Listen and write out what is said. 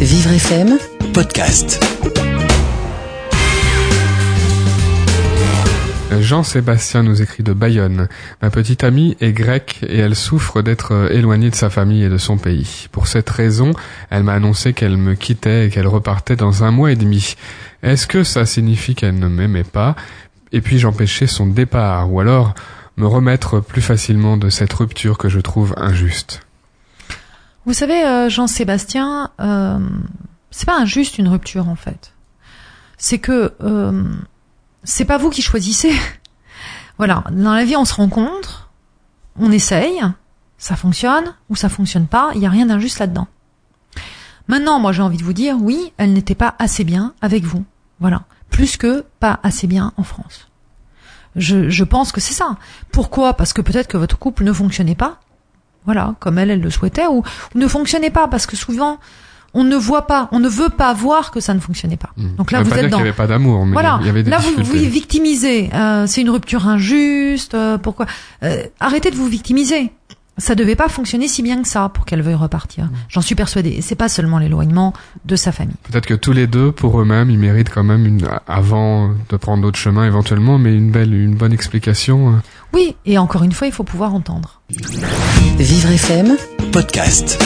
Vivre FM, podcast. Jean-Sébastien nous écrit de Bayonne. Ma petite amie est grecque et elle souffre d'être euh, éloignée de sa famille et de son pays. Pour cette raison, elle m'a annoncé qu'elle me quittait et qu'elle repartait dans un mois et demi. Est-ce que ça signifie qu'elle ne m'aimait pas Et puis-je empêcher son départ ou alors me remettre plus facilement de cette rupture que je trouve injuste? Vous savez, euh, Jean-Sébastien, euh, c'est pas injuste une rupture en fait. C'est que euh, c'est pas vous qui choisissez. voilà, dans la vie on se rencontre, on essaye, ça fonctionne ou ça fonctionne pas, il y a rien d'injuste là-dedans. Maintenant, moi j'ai envie de vous dire, oui, elle n'était pas assez bien avec vous. Voilà, plus que pas assez bien en France. Je, je pense que c'est ça. Pourquoi? Parce que peut-être que votre couple ne fonctionnait pas, voilà, comme elle, elle le souhaitait, ou, ou ne fonctionnait pas, parce que souvent, on ne voit pas, on ne veut pas voir que ça ne fonctionnait pas. Hmm. Donc là, Ça veut vous pas êtes dire dans. qu'il n'y avait pas d'amour, mais Voilà. il y avait des Là, vous vous victimisez. Euh, c'est une rupture injuste. euh, pourquoi Euh, Arrêtez de vous victimiser. Ça devait pas fonctionner si bien que ça pour qu'elle veuille repartir. Hmm. J'en suis persuadée. C'est pas seulement l'éloignement de sa famille. Peut-être que tous les deux, pour eux-mêmes, ils méritent quand même une, avant de prendre d'autres chemins éventuellement, mais une belle, une bonne explication. euh. Oui. Et encore une fois, il faut pouvoir entendre. Vivre FM, Podcast.